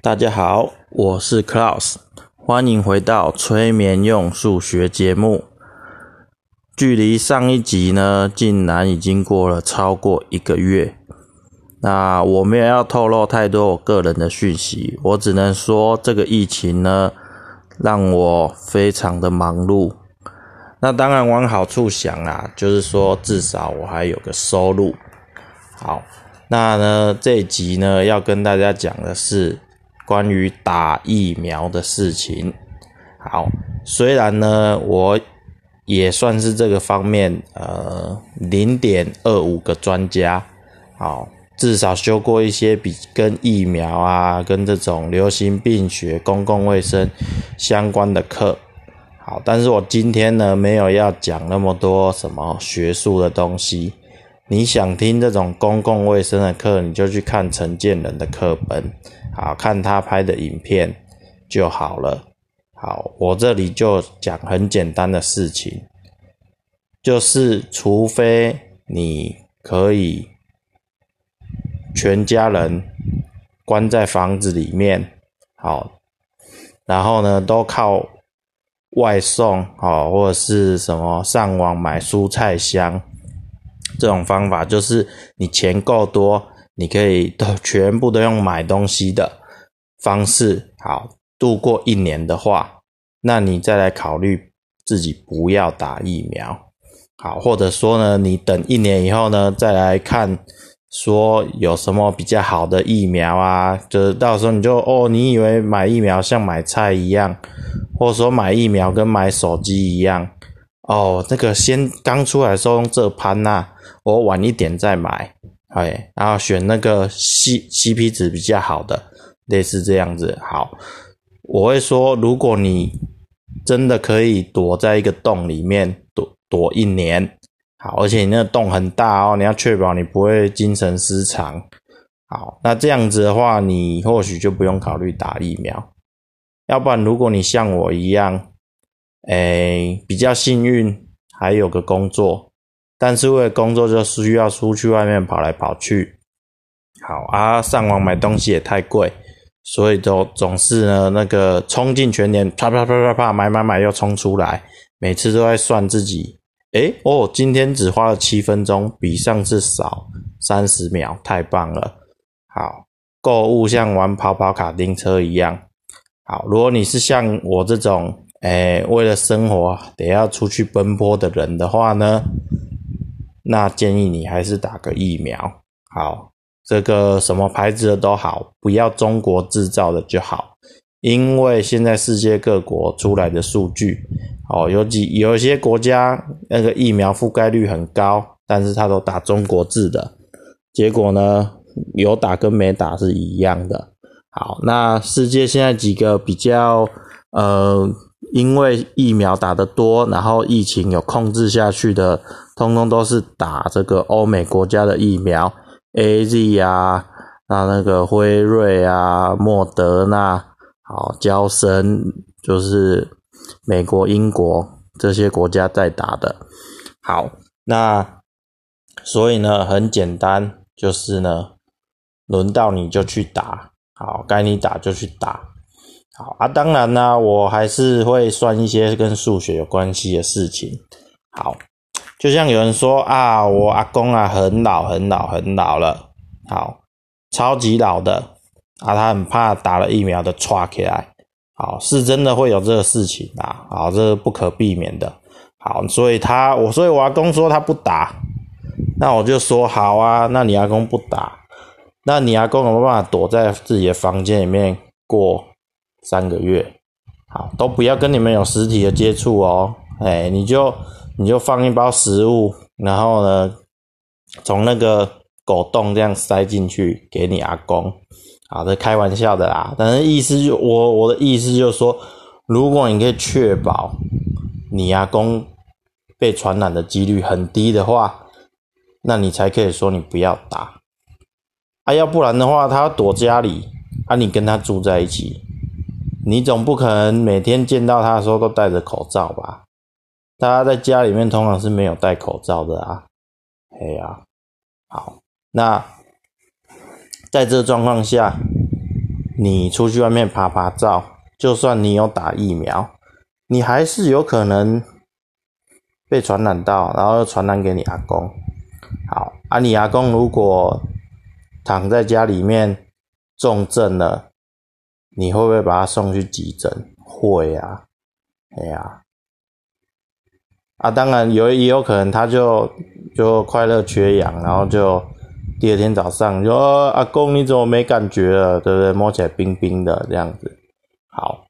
大家好，我是 Klaus，欢迎回到催眠用数学节目。距离上一集呢，竟然已经过了超过一个月。那我没有要透露太多我个人的讯息，我只能说这个疫情呢，让我非常的忙碌。那当然往好处想啊，就是说至少我还有个收入。好，那呢这一集呢要跟大家讲的是。关于打疫苗的事情，好，虽然呢，我也算是这个方面呃零点二五个专家，好，至少修过一些比跟疫苗啊、跟这种流行病学、公共卫生相关的课，好，但是我今天呢没有要讲那么多什么学术的东西，你想听这种公共卫生的课，你就去看陈建仁的课本。啊看他拍的影片就好了。好，我这里就讲很简单的事情，就是除非你可以全家人关在房子里面，好，然后呢都靠外送，好，或者是什么上网买蔬菜箱，这种方法就是你钱够多。你可以都全部都用买东西的方式，好度过一年的话，那你再来考虑自己不要打疫苗，好，或者说呢，你等一年以后呢，再来看说有什么比较好的疫苗啊，就是到时候你就哦，你以为买疫苗像买菜一样，或者说买疫苗跟买手机一样，哦，那个先刚出来的时候用这盘呐，我晚一点再买。哎，然后选那个 C C P 值比较好的，类似这样子。好，我会说，如果你真的可以躲在一个洞里面躲躲一年，好，而且你那个洞很大哦，你要确保你不会精神失常。好，那这样子的话，你或许就不用考虑打疫苗。要不然，如果你像我一样，哎，比较幸运，还有个工作。但是为了工作，就需要出去外面跑来跑去。好啊，上网买东西也太贵，所以都总是呢那个冲进全年，啪啪啪啪啪买买买又冲出来，每次都在算自己，诶哦，今天只花了七分钟，比上次少三十秒，太棒了。好，购物像玩跑跑卡丁车一样。好，如果你是像我这种，诶，为了生活得要出去奔波的人的话呢？那建议你还是打个疫苗，好，这个什么牌子的都好，不要中国制造的就好，因为现在世界各国出来的数据，哦，有几有一些国家那个疫苗覆盖率很高，但是他都打中国制的，结果呢，有打跟没打是一样的。好，那世界现在几个比较，呃。因为疫苗打得多，然后疫情有控制下去的，通通都是打这个欧美国家的疫苗，A Z 啊，那那个辉瑞啊，莫德纳，好，交生就是美国、英国这些国家在打的。好，那所以呢，很简单，就是呢，轮到你就去打，好，该你打就去打。好啊，当然呢，我还是会算一些跟数学有关系的事情。好，就像有人说啊，我阿公啊很老很老很老了，好，超级老的啊，他很怕打了疫苗的歘起来。好，是真的会有这个事情啊，好，这是不可避免的。好，所以他我所以我阿公说他不打，那我就说好啊，那你阿公不打，那你阿公有没有办法躲在自己的房间里面过？三个月，好，都不要跟你们有实体的接触哦。哎，你就你就放一包食物，然后呢，从那个狗洞这样塞进去给你阿公。好的，开玩笑的啦。但是意思就我我的意思就是说，如果你可以确保你阿公被传染的几率很低的话，那你才可以说你不要打。啊，要不然的话，他躲家里，啊，你跟他住在一起。你总不可能每天见到他的时候都戴着口罩吧？大家在家里面通常是没有戴口罩的啊。哎呀，好，那在这状况下，你出去外面爬爬照，就算你有打疫苗，你还是有可能被传染到，然后又传染给你阿公。好，啊，你阿公如果躺在家里面重症了，你会不会把他送去急诊？会啊，哎呀，啊，当然有也有可能他就就快乐缺氧，然后就第二天早上就阿公你怎么没感觉了？对不对？摸起来冰冰的这样子。好，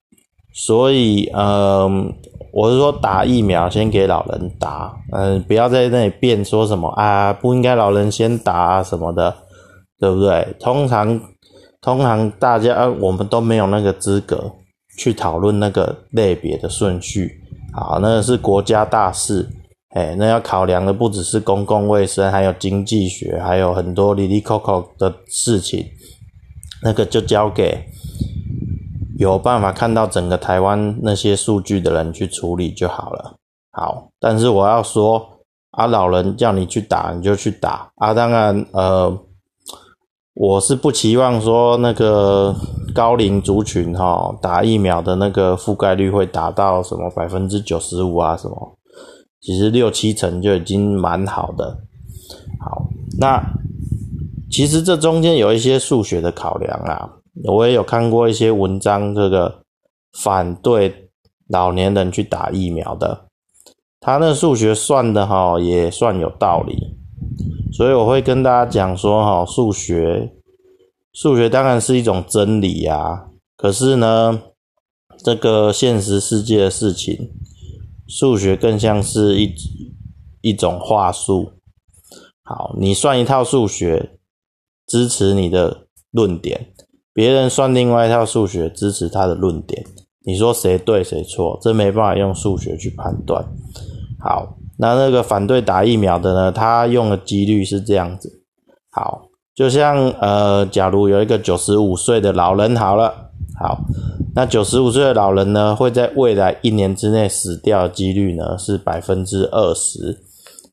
所以嗯。我是说打疫苗先给老人打，嗯，不要在那里辩说什么啊，不应该老人先打啊什么的，对不对？通常，通常大家我们都没有那个资格去讨论那个类别的顺序，好，那是国家大事，哎，那要考量的不只是公共卫生，还有经济学，还有很多里里扣扣的事情，那个就交给。有办法看到整个台湾那些数据的人去处理就好了。好，但是我要说，啊，老人叫你去打你就去打啊。当然，呃，我是不期望说那个高龄族群哈打疫苗的那个覆盖率会达到什么百分之九十五啊什么，其实六七成就已经蛮好的。好，那其实这中间有一些数学的考量啊。我也有看过一些文章，这个反对老年人去打疫苗的，他那数学算的哈也算有道理，所以我会跟大家讲说哈，数学数学当然是一种真理呀，可是呢，这个现实世界的事情，数学更像是一一种话术。好，你算一套数学支持你的论点。别人算另外一套数学支持他的论点，你说谁对谁错？这没办法用数学去判断。好，那那个反对打疫苗的呢？他用的几率是这样子。好，就像呃，假如有一个九十五岁的老人，好了，好，那九十五岁的老人呢，会在未来一年之内死掉的几率呢是百分之二十。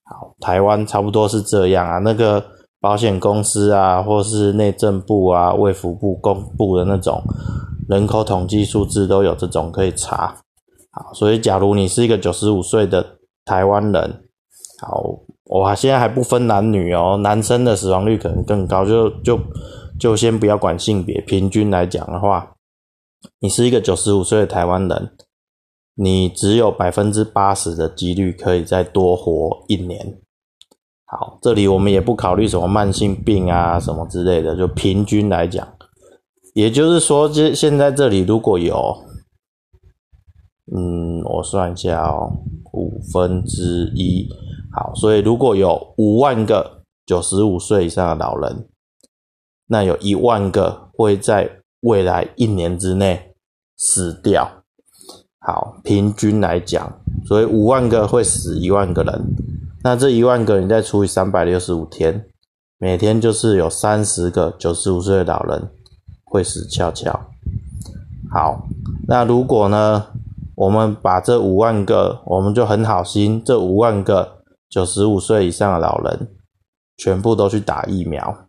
好，台湾差不多是这样啊，那个。保险公司啊，或是内政部啊、卫福部公布的那种人口统计数字都有这种可以查。好，所以假如你是一个九十五岁的台湾人，好，我现在还不分男女哦，男生的死亡率可能更高，就就就先不要管性别，平均来讲的话，你是一个九十五岁的台湾人，你只有百分之八十的几率可以再多活一年。好，这里我们也不考虑什么慢性病啊什么之类的，就平均来讲，也就是说，这现在这里如果有，嗯，我算一下哦，五分之一，好，所以如果有五万个九十五岁以上的老人，那有一万个会在未来一年之内死掉。好，平均来讲，所以五万个会死一万个人。那这一万个你再除以三百六十五天，每天就是有三十个九十五岁的老人会死翘翘。好，那如果呢，我们把这五万个，我们就很好心，这五万个九十五岁以上的老人全部都去打疫苗，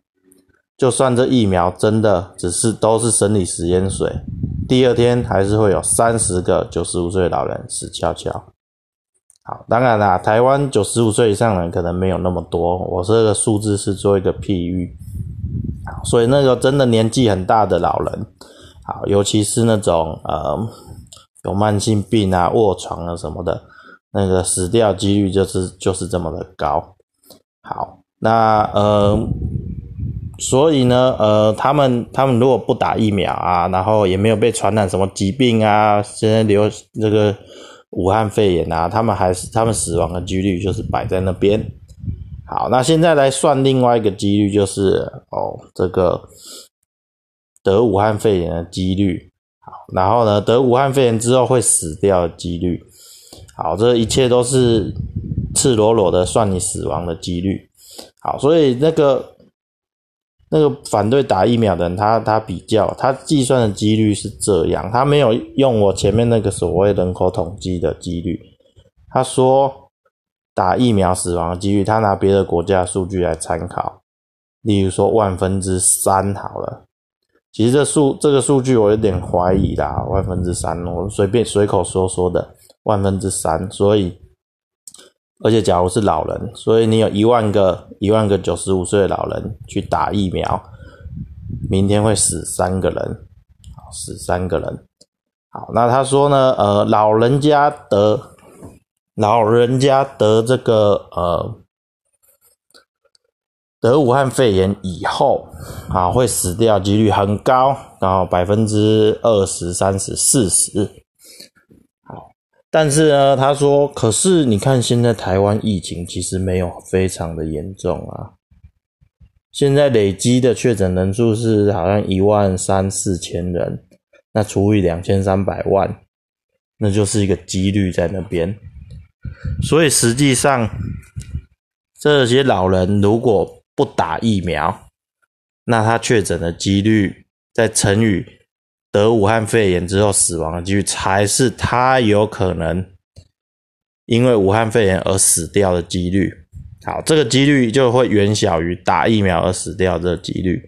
就算这疫苗真的只是都是生理食盐水，第二天还是会有三十个九十五岁的老人死翘翘。好，当然啦，台湾九十五岁以上的人可能没有那么多，我这个数字是做一个譬喻。所以那个真的年纪很大的老人，好，尤其是那种呃有慢性病啊、卧床啊什么的，那个死掉几率就是就是这么的高。好，那呃，所以呢，呃，他们他们如果不打疫苗啊，然后也没有被传染什么疾病啊，现在流这个。武汉肺炎啊，他们还是他们死亡的几率就是摆在那边。好，那现在来算另外一个几率，就是哦，这个得武汉肺炎的几率。然后呢，得武汉肺炎之后会死掉的几率。好，这一切都是赤裸裸的算你死亡的几率。好，所以那个。那个反对打疫苗的人，他他比较，他计算的几率是这样，他没有用我前面那个所谓人口统计的几率。他说打疫苗死亡的几率，他拿别的国家数据来参考，例如说万分之三好了。其实这数这个数据我有点怀疑啦，万分之三，我随便随口说说的，万分之三。所以，而且假如是老人，所以你有一万个一万个九十五岁的老人去打疫苗，明天会死三个人，死三个人。好，那他说呢？呃，老人家得老人家得这个呃。得武汉肺炎以后，啊，会死掉几率很高，然后百分之二十三十四十。好，但是呢，他说，可是你看现在台湾疫情其实没有非常的严重啊，现在累积的确诊人数是好像一万三四千人，那除以两千三百万，那就是一个几率在那边。所以实际上，这些老人如果不打疫苗，那他确诊的几率，再乘以得武汉肺炎之后死亡的几率，才是他有可能因为武汉肺炎而死掉的几率。好，这个几率就会远小于打疫苗而死掉的几率。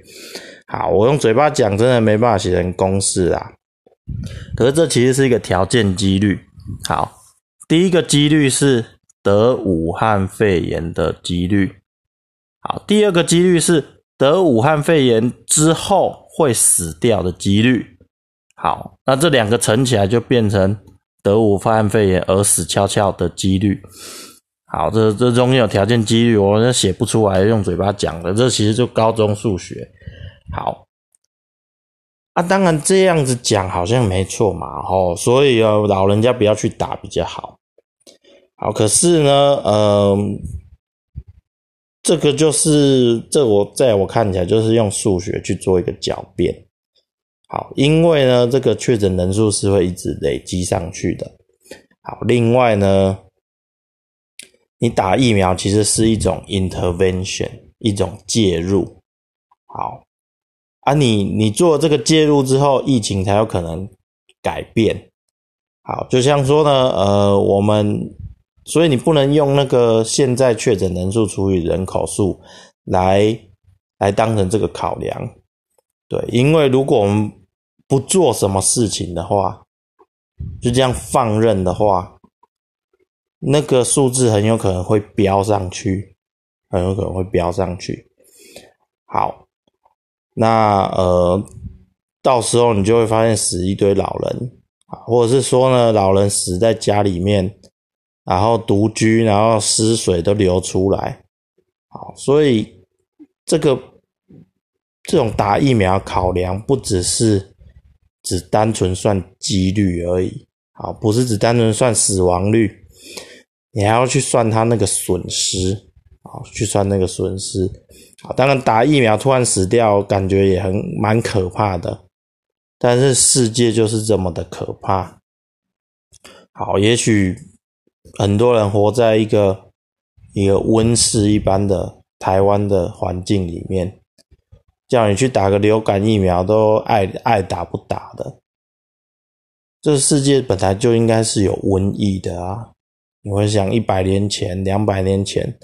好，我用嘴巴讲，真的没办法写成公式啊。可是这其实是一个条件几率。好，第一个几率是得武汉肺炎的几率。好，第二个几率是得武汉肺炎之后会死掉的几率。好，那这两个乘起来就变成得武汉肺炎而死翘翘的几率。好，这这中间有条件几率，我写不出来，用嘴巴讲的。这其实就高中数学。好，啊，当然这样子讲好像没错嘛，哦，所以啊，老人家不要去打比较好。好，可是呢，嗯。这个就是这我在我看起来就是用数学去做一个狡辩，好，因为呢这个确诊人数是会一直累积上去的，好，另外呢，你打疫苗其实是一种 intervention，一种介入，好，啊你你做这个介入之后，疫情才有可能改变，好，就像说呢，呃，我们。所以你不能用那个现在确诊人数除以人口数来来当成这个考量，对，因为如果我们不做什么事情的话，就这样放任的话，那个数字很有可能会飙上去，很有可能会飙上去。好，那呃，到时候你就会发现死一堆老人啊，或者是说呢，老人死在家里面。然后独居，然后湿水都流出来，好，所以这个这种打疫苗考量不只是只单纯算几率而已，好，不是只单纯算死亡率，你还要去算它那个损失，好，去算那个损失，好，当然打疫苗突然死掉，感觉也很蛮可怕的，但是世界就是这么的可怕，好，也许。很多人活在一个一个温室一般的台湾的环境里面，叫你去打个流感疫苗都爱爱打不打的。这世界本来就应该是有瘟疫的啊！你会想一百年前、两百年前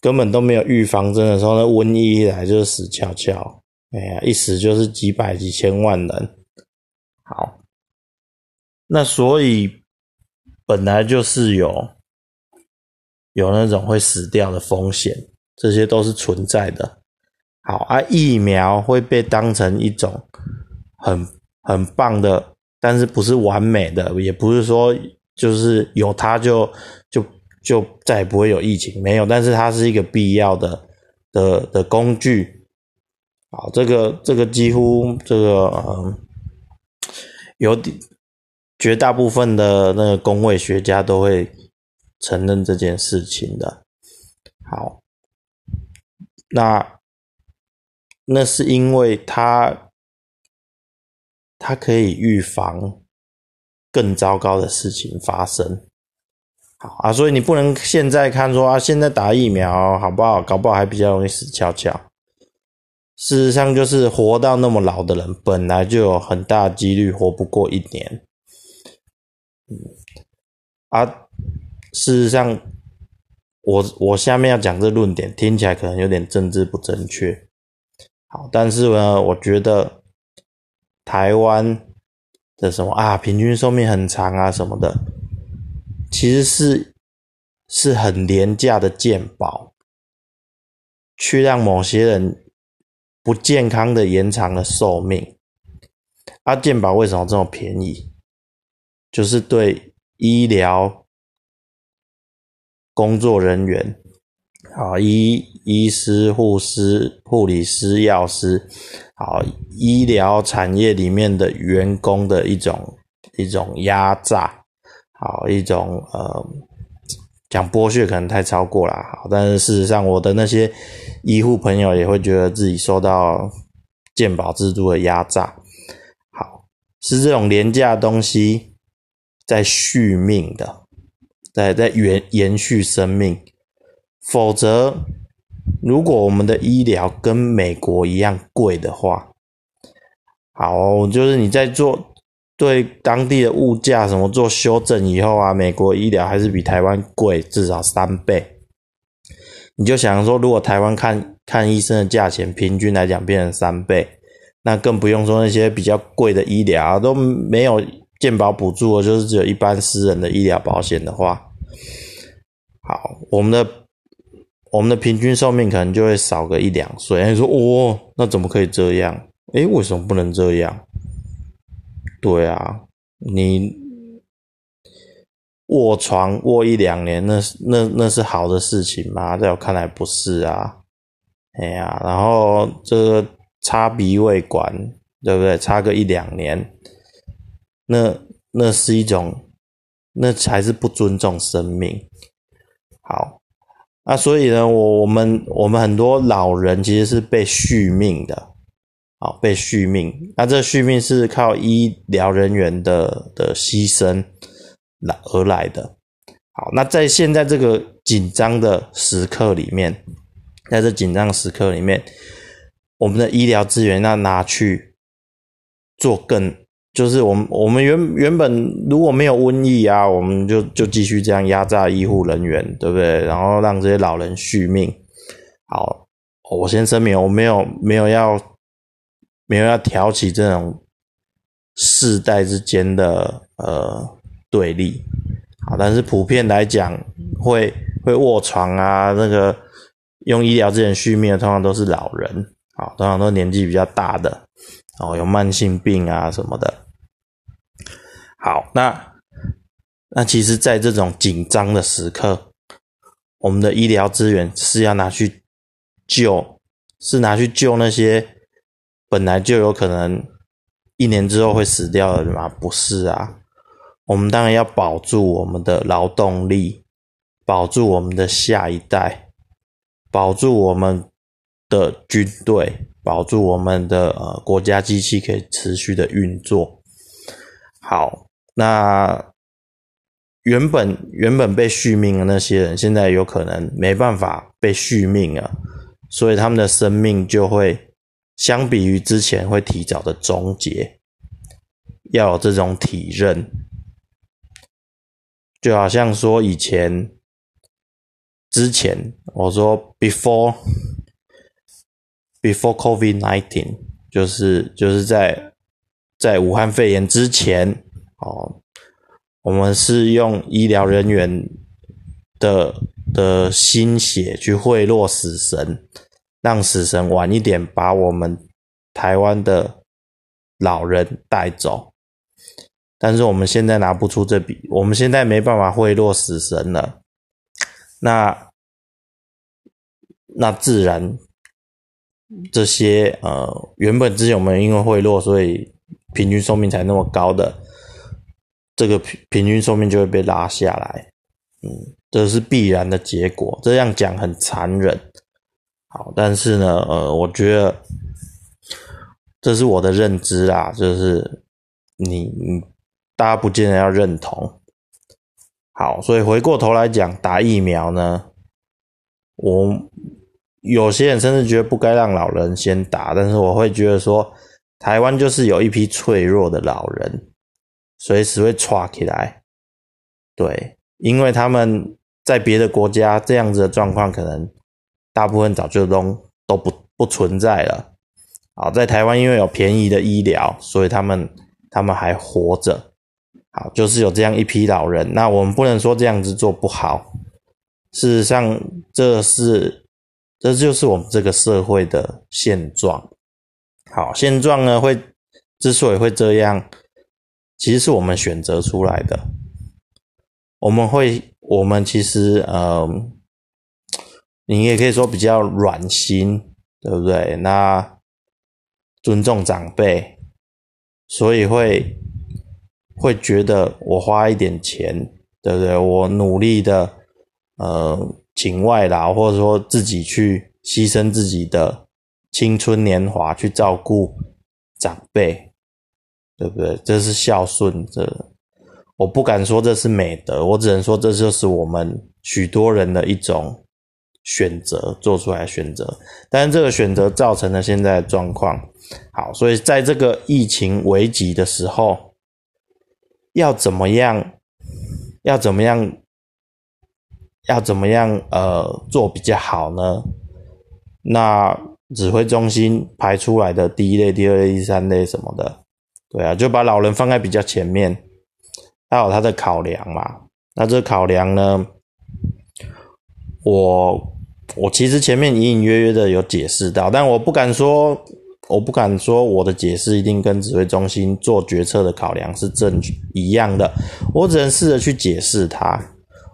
根本都没有预防针的时候，那瘟疫一来就是死翘翘，哎呀，一死就是几百几千万人。好，那所以。本来就是有有那种会死掉的风险，这些都是存在的。好啊，疫苗会被当成一种很很棒的，但是不是完美的，也不是说就是有它就就就再也不会有疫情，没有。但是它是一个必要的的的工具。好，这个这个几乎这个嗯有点。绝大部分的那个工位学家都会承认这件事情的。好，那那是因为它它可以预防更糟糕的事情发生。好啊，所以你不能现在看说啊，现在打疫苗好不好？搞不好还比较容易死翘翘。事实上，就是活到那么老的人，本来就有很大几率活不过一年。嗯，啊，事实上，我我下面要讲这论点，听起来可能有点政治不正确。好，但是呢，我觉得台湾的什么啊，平均寿命很长啊什么的，其实是是很廉价的健保，去让某些人不健康的延长了寿命。啊，健保为什么这么便宜？就是对医疗工作人员。啊，医医师、护士、护理师、药师，好，医疗产业里面的员工的一种一种压榨，好，一种呃，讲剥削可能太超过了，好，但是事实上，我的那些医护朋友也会觉得自己受到健保制度的压榨，好，是这种廉价东西在续命的，在在延延续生命。否则，如果我们的医疗跟美国一样贵的话，好，就是你在做对当地的物价什么做修正以后啊，美国医疗还是比台湾贵至少三倍。你就想说，如果台湾看看医生的价钱平均来讲变成三倍，那更不用说那些比较贵的医疗都没有健保补助，就是只有一般私人的医疗保险的话，好，我们的。我们的平均寿命可能就会少个一两岁。你说哦，那怎么可以这样？诶，为什么不能这样？对啊，你卧床卧一两年，那那那是好的事情吗？在我看来不是啊。哎呀，然后这个插鼻胃管，对不对？插个一两年，那那是一种，那才是不尊重生命。好。那所以呢，我我们我们很多老人其实是被续命的，好被续命。那这续命是靠医疗人员的的牺牲来而来的。好，那在现在这个紧张的时刻里面，在这紧张时刻里面，我们的医疗资源要拿去做更。就是我们我们原原本如果没有瘟疫啊，我们就就继续这样压榨医护人员，对不对？然后让这些老人续命。好，我先声明，我没有没有要没有要挑起这种世代之间的呃对立。好，但是普遍来讲，会会卧床啊，那个用医疗资源续命的，通常都是老人，好，通常都年纪比较大的，哦，有慢性病啊什么的。好，那那其实，在这种紧张的时刻，我们的医疗资源是要拿去救，是拿去救那些本来就有可能一年之后会死掉的人吗？不是啊，我们当然要保住我们的劳动力，保住我们的下一代，保住我们的军队，保住我们的呃国家机器可以持续的运作。好。那原本原本被续命的那些人，现在有可能没办法被续命了，所以他们的生命就会相比于之前会提早的终结。要有这种体认，就好像说以前之前我说 before before COVID nineteen，就是就是在在武汉肺炎之前。哦，我们是用医疗人员的的心血去贿赂死神，让死神晚一点把我们台湾的老人带走。但是我们现在拿不出这笔，我们现在没办法贿赂死神了。那那自然这些呃，原本之前我们因为贿赂，所以平均寿命才那么高的。这个平平均寿命就会被拉下来，嗯，这是必然的结果。这样讲很残忍，好，但是呢，呃，我觉得这是我的认知啦，就是你你大家不见得要认同。好，所以回过头来讲，打疫苗呢，我有些人甚至觉得不该让老人先打，但是我会觉得说，台湾就是有一批脆弱的老人。随时会垮起来，对，因为他们在别的国家这样子的状况，可能大部分早就都都不不存在了。好，在台湾因为有便宜的医疗，所以他们他们还活着。好，就是有这样一批老人。那我们不能说这样子做不好。事实上，这是这就是我们这个社会的现状。好，现状呢会之所以会这样，其实是我们选择出来的。我们会，我们其实呃，你也可以说比较软心，对不对？那尊重长辈，所以会会觉得我花一点钱，对不对？我努力的呃请外劳，或者说自己去牺牲自己的。青春年华去照顾长辈，对不对？这是孝顺。这我不敢说这是美德，我只能说这就是我们许多人的一种选择做出来选择。但是这个选择造成了现在的状况。好，所以在这个疫情危急的时候，要怎么样？要怎么样？要怎么样？呃，做比较好呢？那。指挥中心排出来的第一类、第二类、第三类什么的，对啊，就把老人放在比较前面，他有他的考量嘛。那这考量呢，我我其实前面隐隐约约的有解释到，但我不敢说，我不敢说我的解释一定跟指挥中心做决策的考量是正一样的。我只能试着去解释它。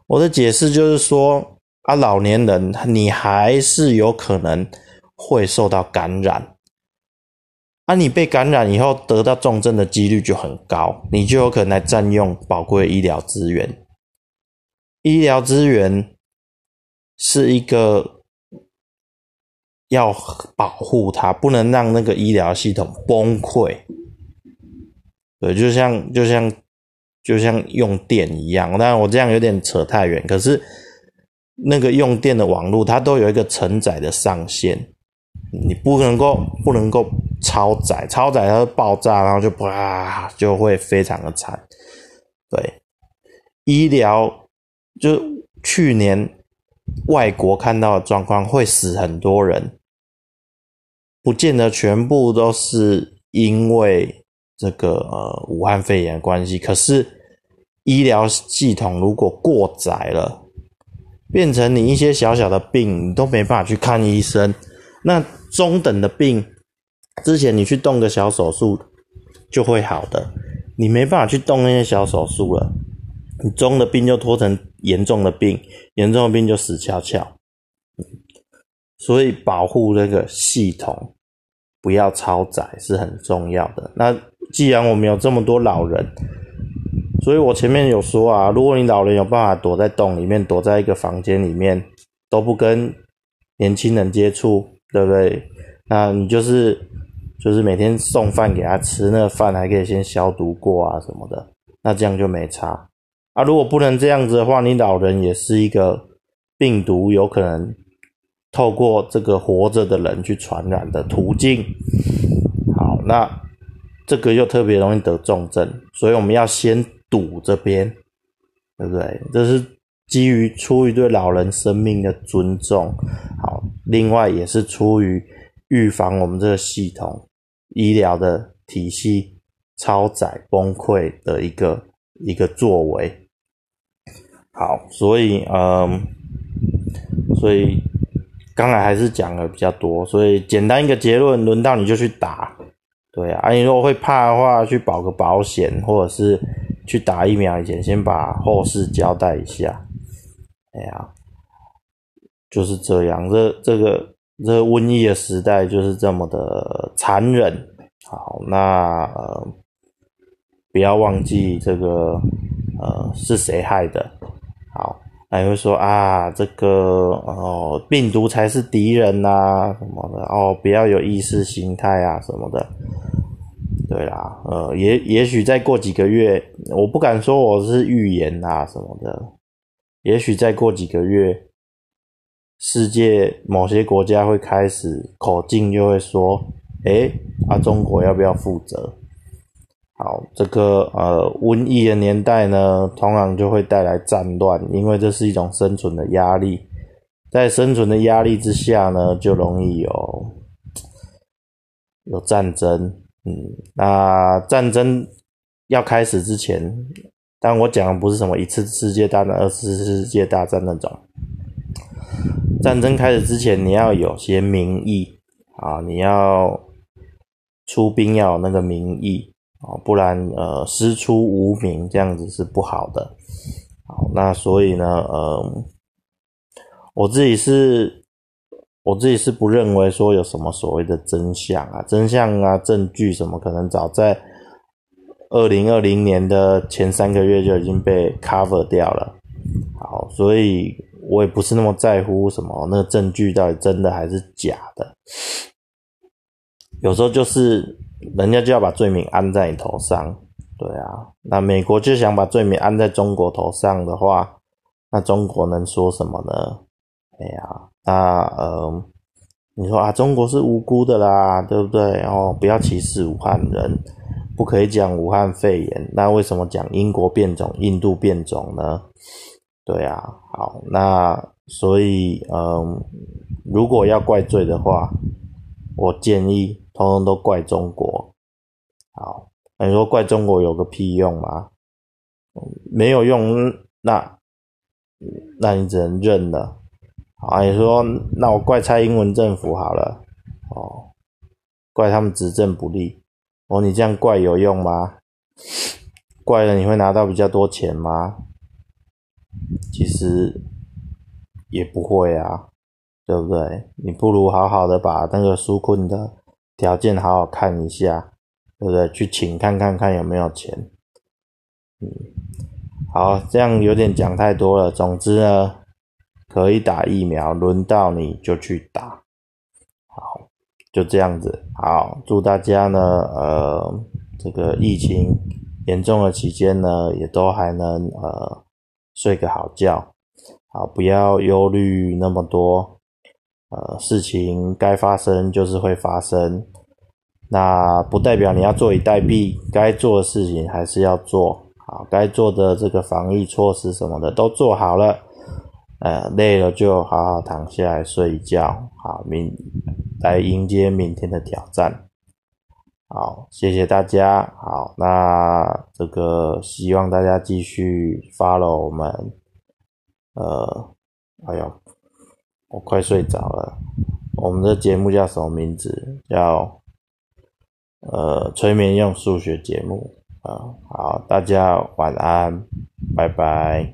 我的解释就是说，啊，老年人你还是有可能。会受到感染，啊，你被感染以后得到重症的几率就很高，你就有可能来占用宝贵医疗资源。医疗资源是一个要保护它，不能让那个医疗系统崩溃。对，就像就像就像用电一样，当然我这样有点扯太远，可是那个用电的网络它都有一个承载的上限。你不能够不能够超载，超载它爆炸，然后就啪就会非常的惨。对，医疗就去年外国看到的状况，会死很多人，不见得全部都是因为这个呃武汉肺炎关系。可是医疗系统如果过载了，变成你一些小小的病，你都没办法去看医生。那中等的病，之前你去动个小手术就会好的，你没办法去动那些小手术了，你中的病就拖成严重的病，严重的病就死翘翘。所以保护这个系统不要超载是很重要的。那既然我们有这么多老人，所以我前面有说啊，如果你老人有办法躲在洞里面，躲在一个房间里面，都不跟年轻人接触。对不对？那你就是就是每天送饭给他吃，那个饭还可以先消毒过啊什么的，那这样就没差啊。如果不能这样子的话，你老人也是一个病毒有可能透过这个活着的人去传染的途径。好，那这个又特别容易得重症，所以我们要先堵这边，对不对？这是。基于出于对老人生命的尊重，好，另外也是出于预防我们这个系统医疗的体系超载崩溃的一个一个作为。好，所以嗯，所以刚才还是讲的比较多，所以简单一个结论，轮到你就去打，对啊，你如果会怕的话，去保个保险，或者是去打疫苗以前，先把后事交代一下。哎呀，就是这样，这这个这瘟疫的时代就是这么的残忍。好，那呃，不要忘记这个呃是谁害的。好，那会说啊，这个哦病毒才是敌人呐什么的哦，不要有意识形态啊什么的。对啦，呃，也也许再过几个月，我不敢说我是预言啊什么的。也许再过几个月，世界某些国家会开始口径就会说：“哎，啊，中国要不要负责？”好，这个呃瘟疫的年代呢，通常就会带来战乱，因为这是一种生存的压力，在生存的压力之下呢，就容易有有战争，嗯，那战争要开始之前，但我讲的不是什么一次世界大战、二次世界大战那种。战争开始之前，你要有些民意啊，你要出兵要有那个民意啊，不然呃师出无名，这样子是不好的。好，那所以呢，呃，我自己是，我自己是不认为说有什么所谓的真相啊，真相啊，证据什么，可能早在二零二零年的前三个月就已经被 cover 掉了。好，所以。我也不是那么在乎什么那个证据到底真的还是假的，有时候就是人家就要把罪名安在你头上，对啊，那美国就想把罪名安在中国头上的话，那中国能说什么呢？哎呀，那呃，你说啊，中国是无辜的啦，对不对？然后不要歧视武汉人，不可以讲武汉肺炎，那为什么讲英国变种、印度变种呢？对啊，好，那所以，嗯，如果要怪罪的话，我建议通通都怪中国。好，你说怪中国有个屁用吗？没有用，那那你只能认了。好，你说那我怪蔡英文政府好了，哦，怪他们执政不力。哦，你这样怪有用吗？怪了你会拿到比较多钱吗？其实也不会啊，对不对？你不如好好的把那个纾困的条件好好看一下，对不对？去请看看看有没有钱。嗯，好，这样有点讲太多了。总之呢，可以打疫苗，轮到你就去打。就这样子。好，祝大家呢，呃，这个疫情严重的期间呢，也都还能呃。睡个好觉，好，不要忧虑那么多。呃，事情该发生就是会发生，那不代表你要坐以待毙，该做的事情还是要做。好，该做的这个防疫措施什么的都做好了。呃，累了就好好躺下来睡一觉，好，明来迎接明天的挑战。好，谢谢大家。好，那这个希望大家继续 follow 我们。呃，哎呦，我快睡着了。我们的节目叫什么名字？叫呃催眠用数学节目。啊，好，大家晚安，拜拜。